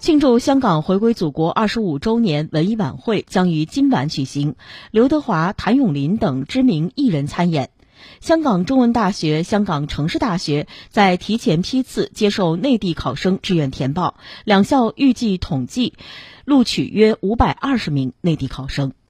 庆祝香港回归祖国二十五周年文艺晚会将于今晚举行。刘德华谭咏麟等知名艺人参演。香港中文大学香港城市大学在提前批次接受内地考生志愿填报两校预计统计录取约五百二十名内地考生。